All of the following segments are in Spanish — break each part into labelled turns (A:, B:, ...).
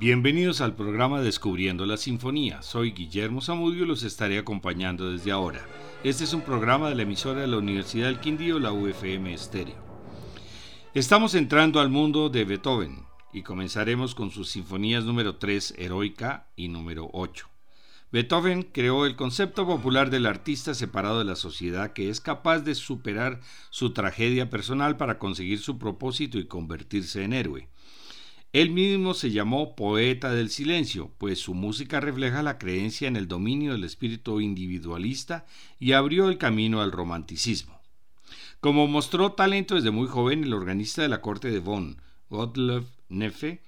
A: Bienvenidos al programa Descubriendo la Sinfonía. Soy Guillermo Zamudio y los estaré acompañando desde ahora. Este es un programa de la emisora de la Universidad del Quindío, la UFM Estéreo. Estamos entrando al mundo de Beethoven y comenzaremos con sus sinfonías número 3, Heroica, y número 8. Beethoven creó el concepto popular del artista separado de la sociedad que es capaz de superar su tragedia personal para conseguir su propósito y convertirse en héroe. Él mismo se llamó poeta del silencio, pues su música refleja la creencia en el dominio del espíritu individualista y abrió el camino al romanticismo. Como mostró talento desde muy joven, el organista de la corte de Bonn, Gottlob Neffe,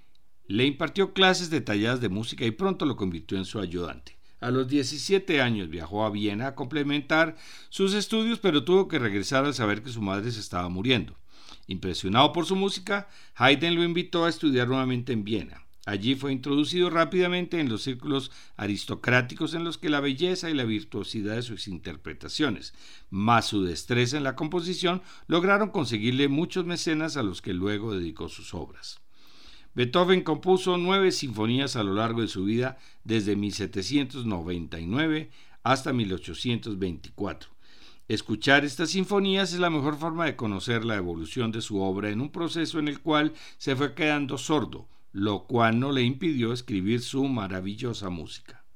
A: le impartió clases detalladas de música y pronto lo convirtió en su ayudante. A los 17 años viajó a Viena a complementar sus estudios, pero tuvo que regresar al saber que su madre se estaba muriendo. Impresionado por su música, Haydn lo invitó a estudiar nuevamente en Viena. Allí fue introducido rápidamente en los círculos aristocráticos en los que la belleza y la virtuosidad de sus interpretaciones, más su destreza en la composición, lograron conseguirle muchos mecenas a los que luego dedicó sus obras. Beethoven compuso nueve sinfonías a lo largo de su vida, desde 1799 hasta 1824. Escuchar estas sinfonías es la mejor forma de conocer la evolución de su obra en un proceso en el cual se fue quedando sordo, lo cual no le impidió escribir su maravillosa música.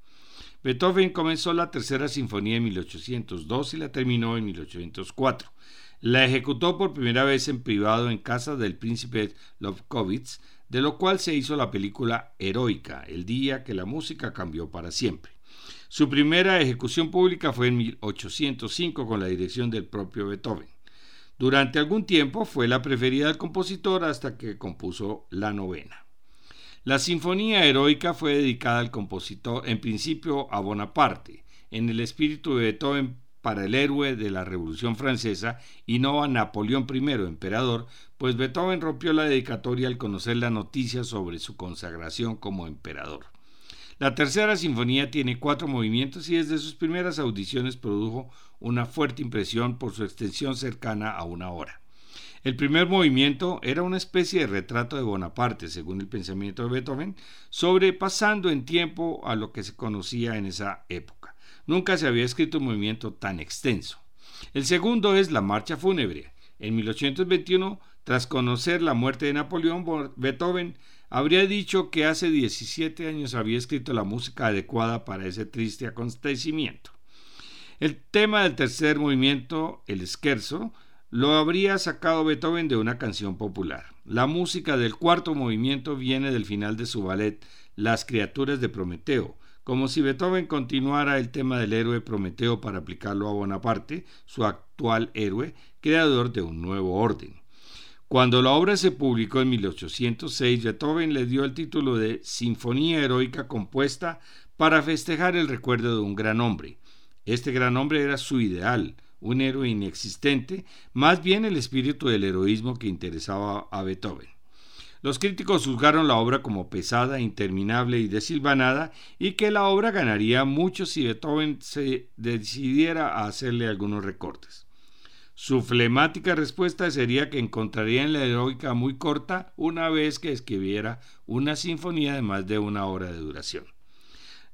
A: Beethoven comenzó la tercera sinfonía en 1802 y la terminó en 1804. La ejecutó por primera vez en privado en casa del príncipe Lobkowitz, de lo cual se hizo la película Heroica, el día que la música cambió para siempre. Su primera ejecución pública fue en 1805 con la dirección del propio Beethoven. Durante algún tiempo fue la preferida del compositor hasta que compuso la novena. La Sinfonía Heroica fue dedicada al compositor, en principio a Bonaparte, en el espíritu de Beethoven para el héroe de la Revolución Francesa y no a Napoleón I, emperador, pues Beethoven rompió la dedicatoria al conocer la noticia sobre su consagración como emperador. La tercera sinfonía tiene cuatro movimientos y desde sus primeras audiciones produjo una fuerte impresión por su extensión cercana a una hora. El primer movimiento era una especie de retrato de Bonaparte, según el pensamiento de Beethoven, sobrepasando en tiempo a lo que se conocía en esa época. Nunca se había escrito un movimiento tan extenso. El segundo es la Marcha Fúnebre. En 1821, tras conocer la muerte de Napoleón, Beethoven habría dicho que hace 17 años había escrito la música adecuada para ese triste acontecimiento. El tema del tercer movimiento, el scherzo, lo habría sacado Beethoven de una canción popular. La música del cuarto movimiento viene del final de su ballet Las criaturas de Prometeo, como si Beethoven continuara el tema del héroe Prometeo para aplicarlo a Bonaparte, su actual héroe, creador de un nuevo orden. Cuando la obra se publicó en 1806, Beethoven le dio el título de Sinfonía Heroica compuesta para festejar el recuerdo de un gran hombre. Este gran hombre era su ideal, un héroe inexistente, más bien el espíritu del heroísmo que interesaba a Beethoven. Los críticos juzgaron la obra como pesada, interminable y desilvanada, y que la obra ganaría mucho si Beethoven se decidiera a hacerle algunos recortes. Su flemática respuesta sería que encontraría en la heroica muy corta una vez que escribiera una sinfonía de más de una hora de duración.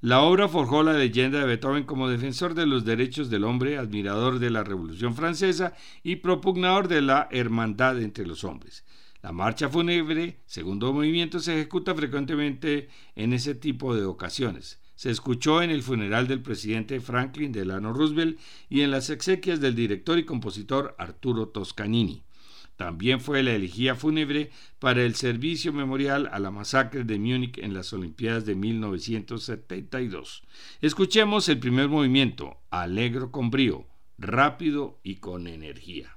A: La obra forjó la leyenda de Beethoven como defensor de los derechos del hombre, admirador de la Revolución Francesa y propugnador de la hermandad entre los hombres. La marcha fúnebre, segundo movimiento, se ejecuta frecuentemente en ese tipo de ocasiones se escuchó en el funeral del presidente Franklin Delano Roosevelt y en las exequias del director y compositor Arturo Toscanini. También fue la elegía fúnebre para el servicio memorial a la masacre de Múnich en las Olimpiadas de 1972. Escuchemos el primer movimiento, alegro con brío, rápido y con energía.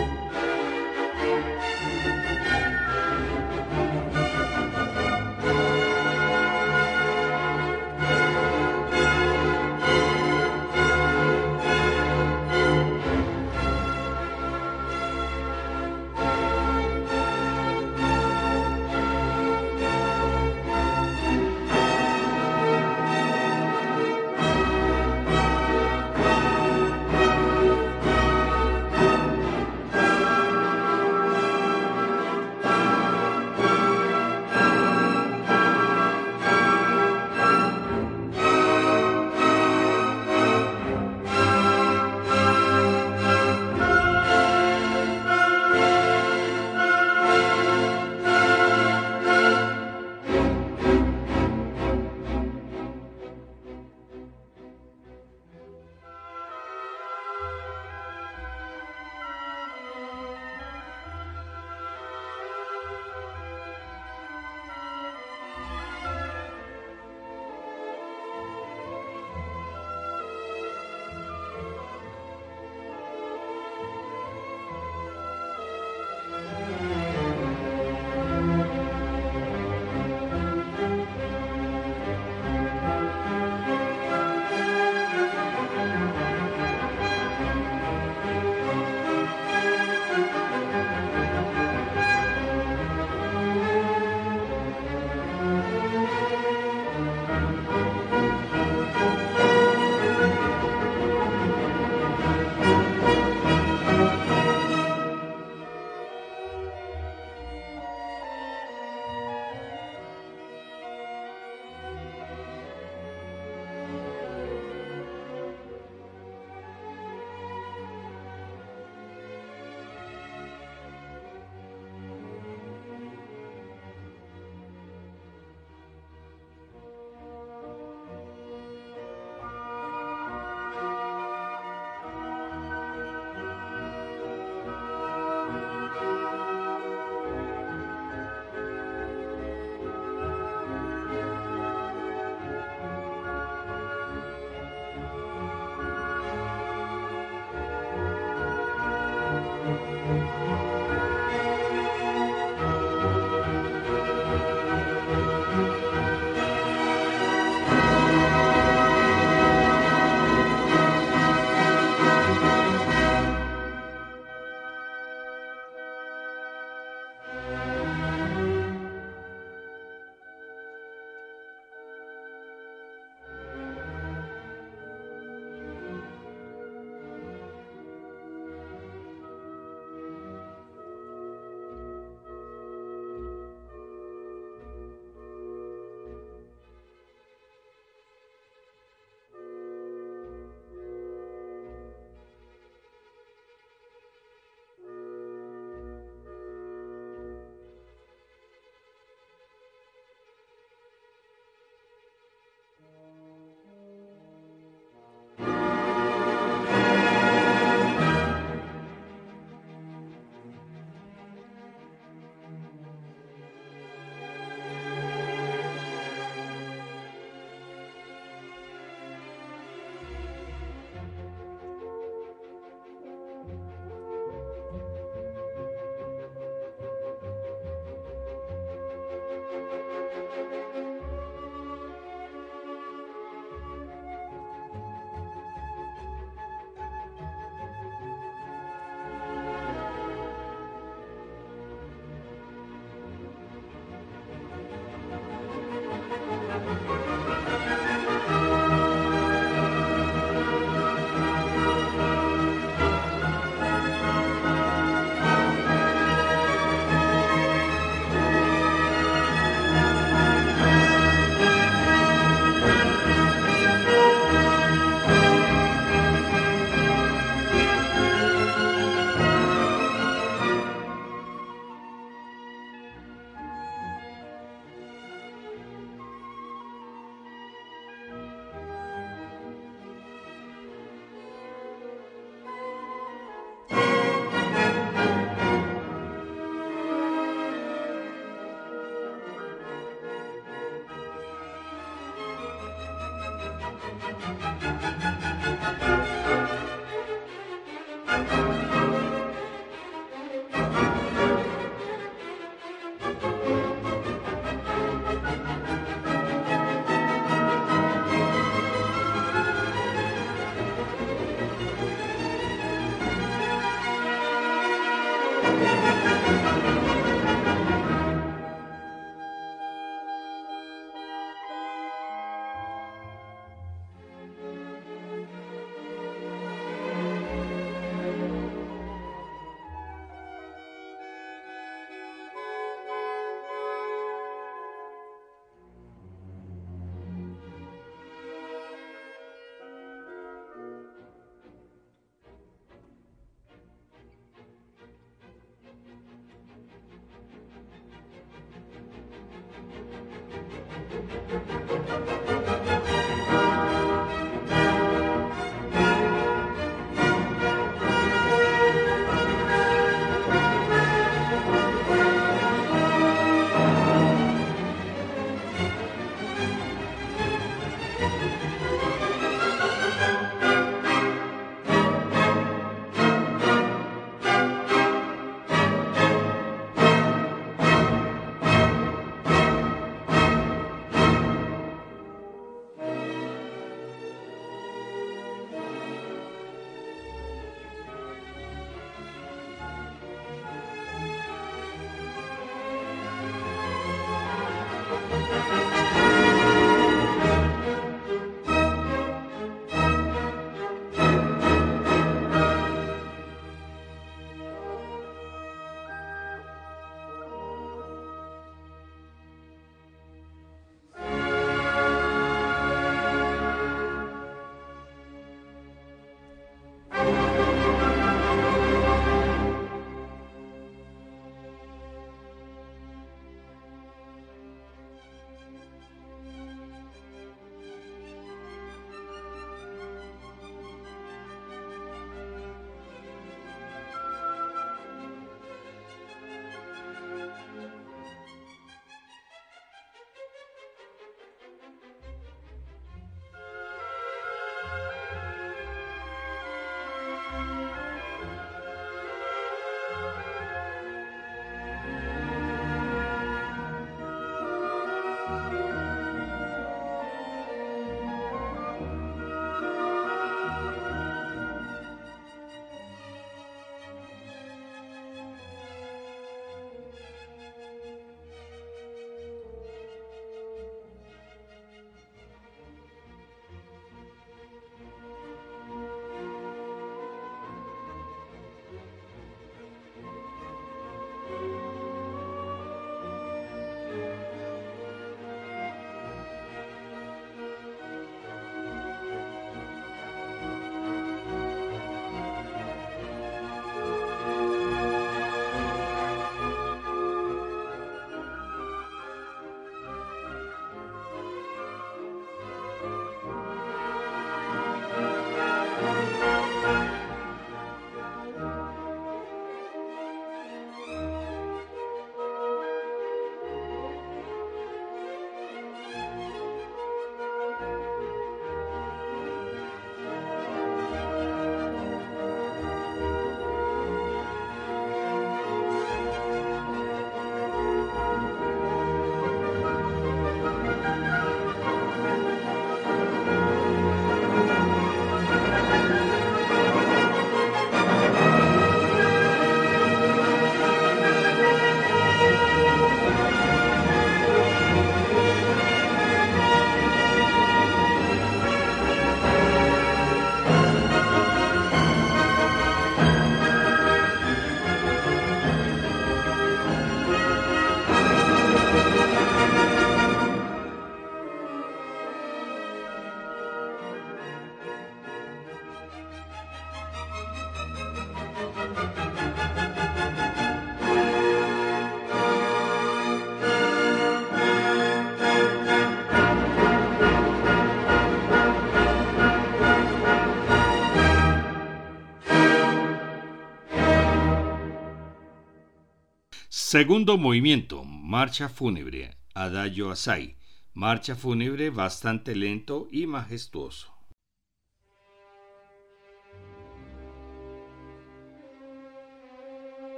A: Segundo movimiento, marcha fúnebre, Adagio Asai, marcha fúnebre bastante lento y majestuoso.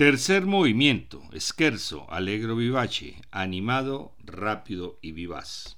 A: Tercer movimiento, esquerzo, alegro vivace, animado, rápido y vivaz.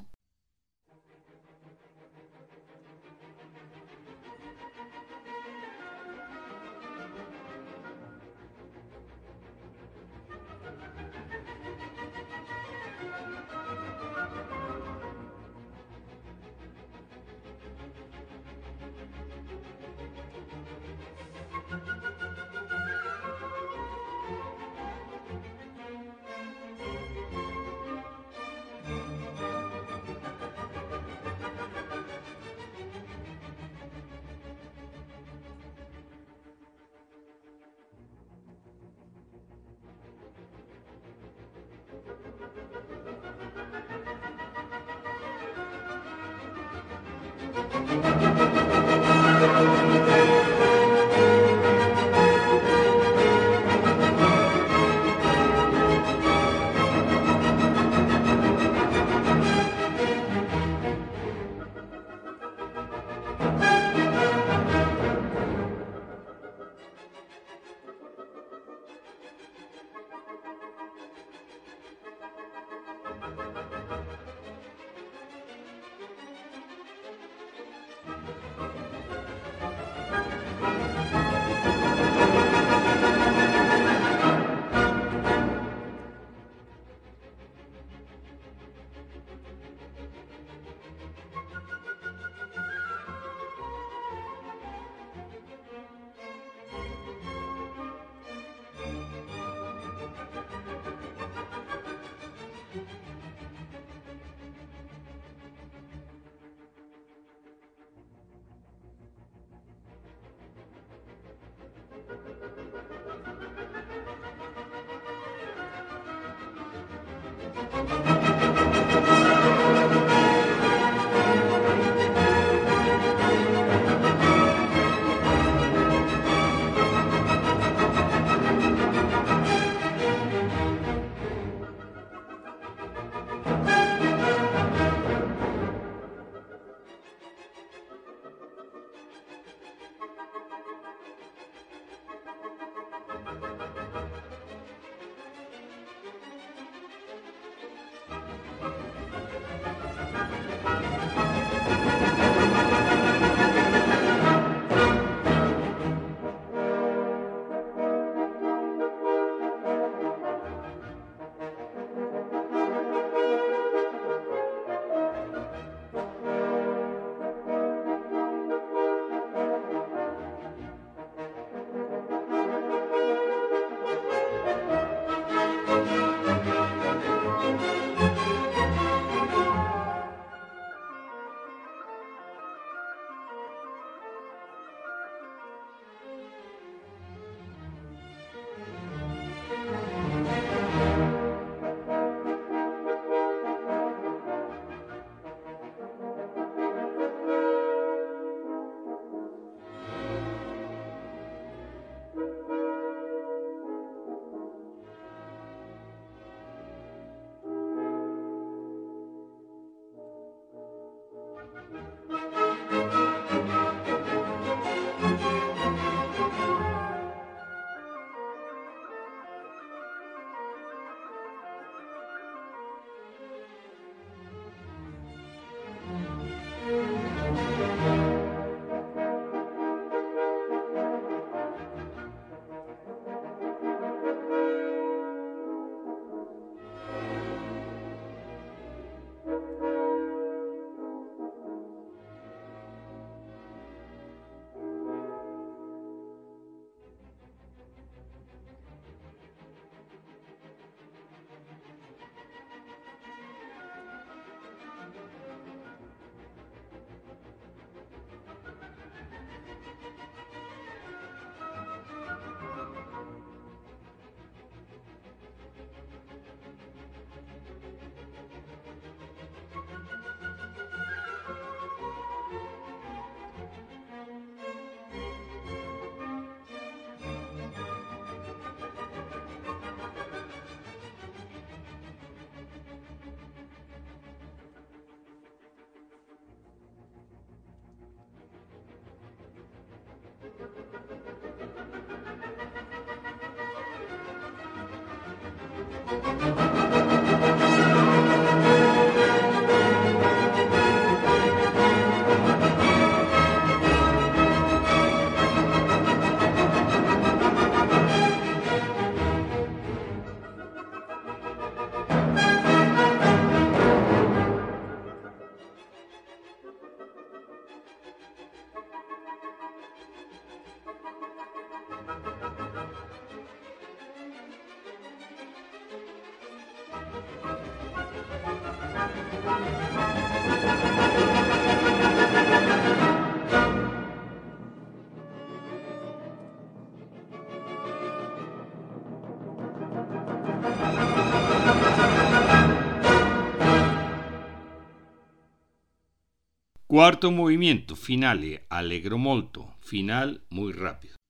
A: Cuarto movimiento, finale, allegro molto, final muy rápido.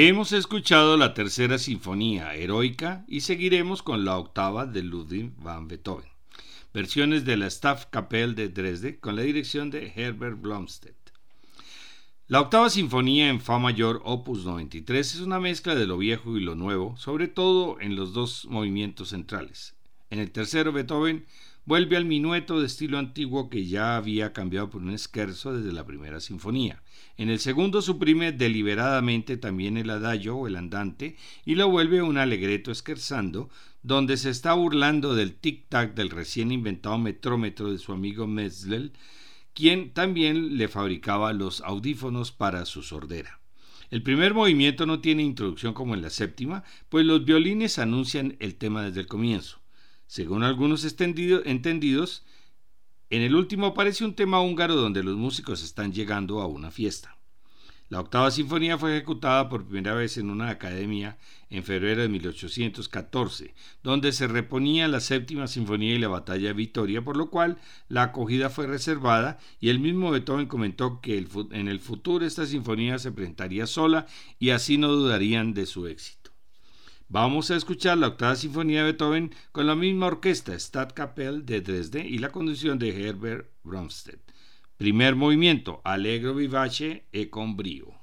A: Hemos escuchado la tercera sinfonía heroica y seguiremos con la octava de Ludwig van Beethoven. Versiones de la Staatskapelle de Dresde con la dirección de Herbert Blomstedt. La octava sinfonía en Fa mayor, opus 93, es una mezcla de lo viejo y lo nuevo, sobre todo en los dos movimientos centrales. En el tercero, Beethoven vuelve al minueto de estilo antiguo que ya había cambiado por un esquerzo desde la primera sinfonía. En el segundo suprime deliberadamente también el adagio o el andante y lo vuelve un alegreto esquerzando, donde se está burlando del tic-tac del recién inventado metrómetro de su amigo Metzl, quien también le fabricaba los audífonos para su sordera. El primer movimiento no tiene introducción como en la séptima, pues los violines anuncian el tema desde el comienzo. Según algunos entendidos, en el último aparece un tema húngaro donde los músicos están llegando a una fiesta. La octava sinfonía fue ejecutada por primera vez en una academia en febrero de 1814, donde se reponía la séptima sinfonía y la batalla de Vitoria, por lo cual la acogida fue reservada y el mismo Beethoven comentó que en el futuro esta sinfonía se presentaría sola y así no dudarían de su éxito. Vamos a escuchar la octava sinfonía de Beethoven con la misma orquesta Stadtkapelle de Dresde y la conducción de Herbert Bromstedt. Primer movimiento, allegro vivace e con brío.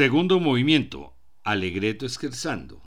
A: Segundo movimiento, Alegreto Scherzando.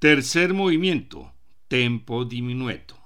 A: Tercer movimiento, tempo diminueto.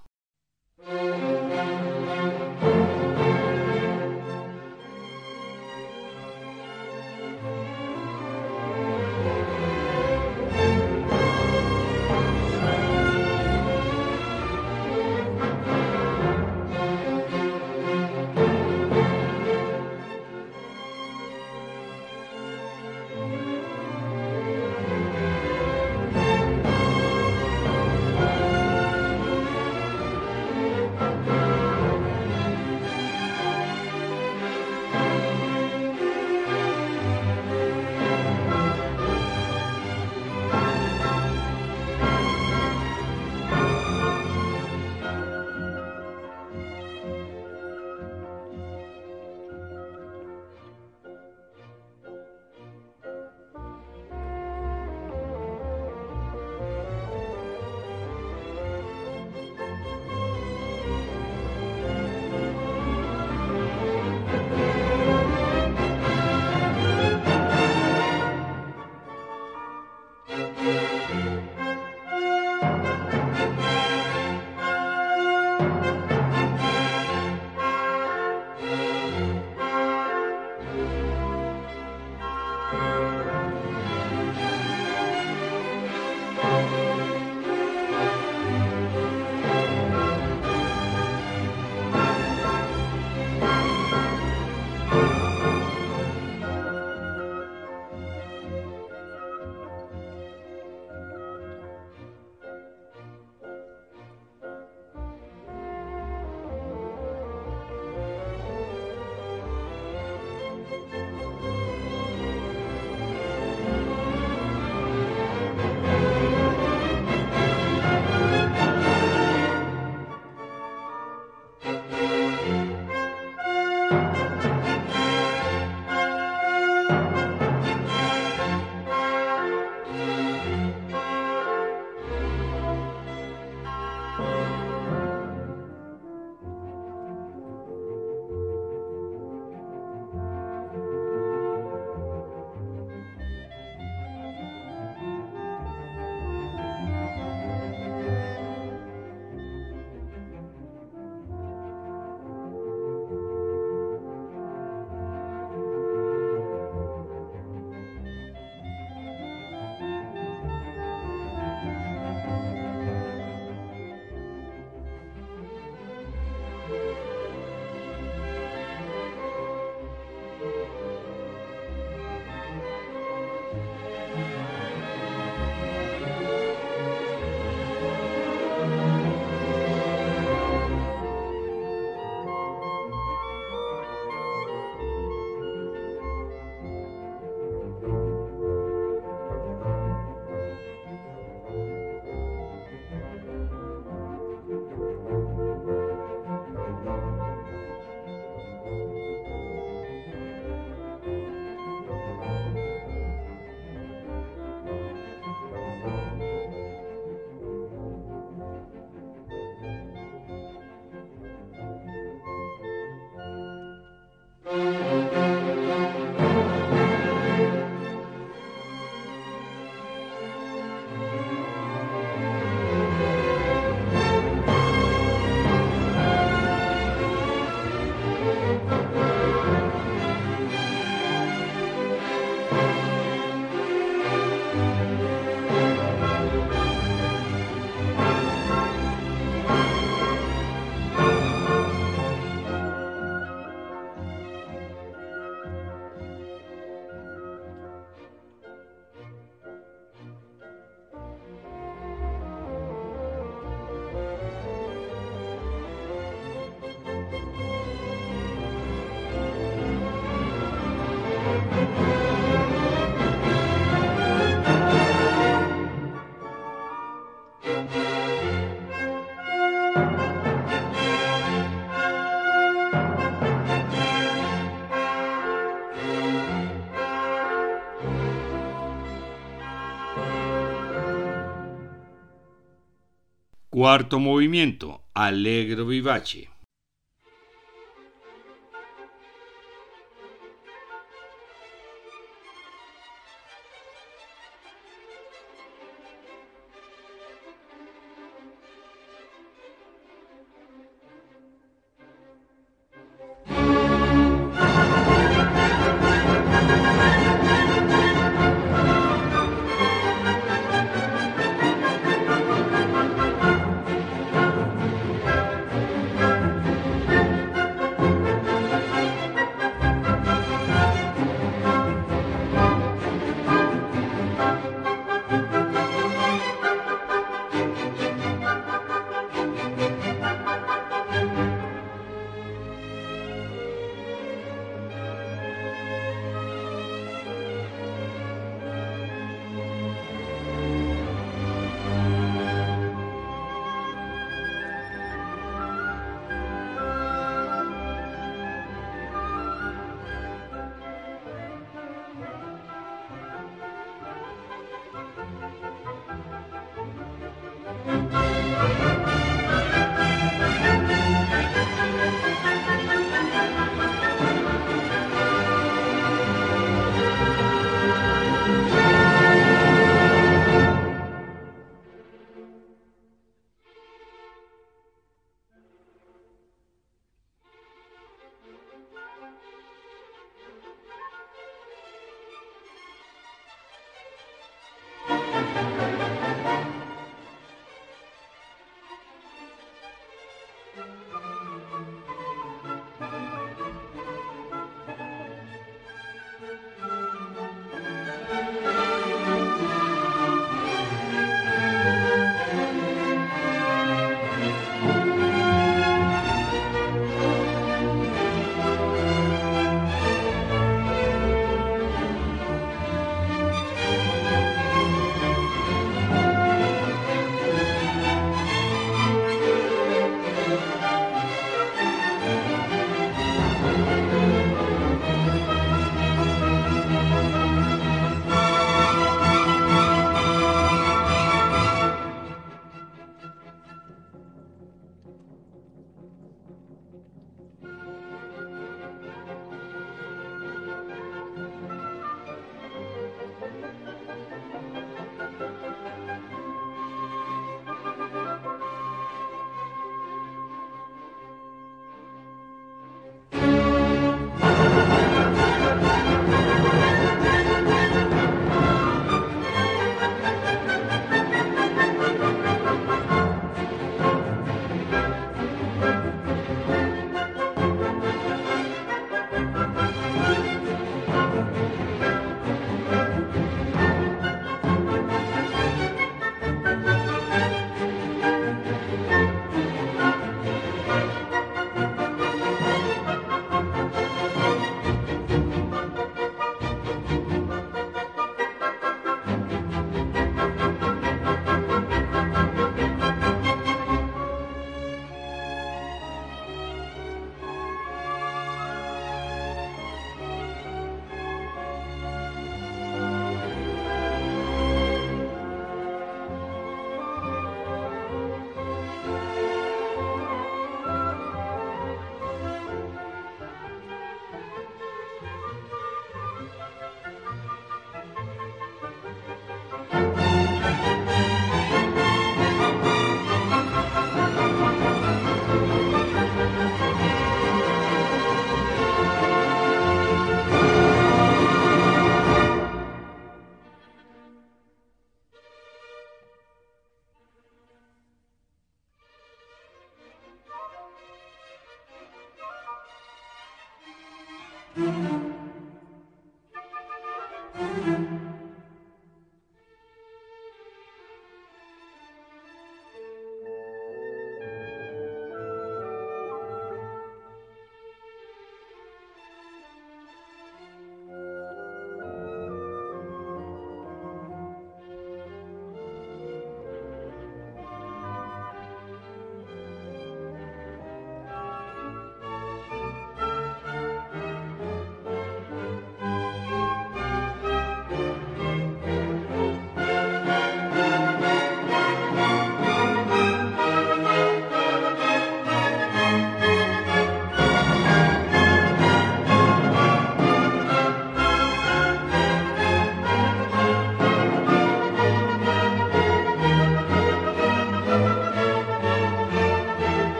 A: Cuarto movimiento, Allegro vivace.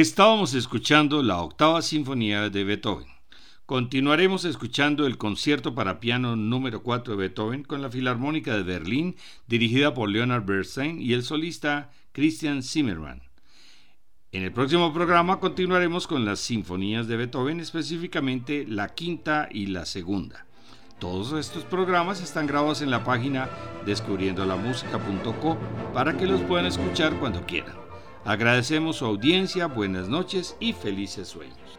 A: Estábamos escuchando la octava sinfonía de Beethoven. Continuaremos escuchando el concierto para piano número 4 de Beethoven con la Filarmónica de Berlín, dirigida por Leonard Bernstein y el solista Christian Zimmermann. En el próximo programa continuaremos con las sinfonías de Beethoven, específicamente la quinta y la segunda. Todos estos programas están grabados en la página descubriendolamusica.co para que los puedan escuchar cuando quieran. Agradecemos su audiencia, buenas noches y felices sueños.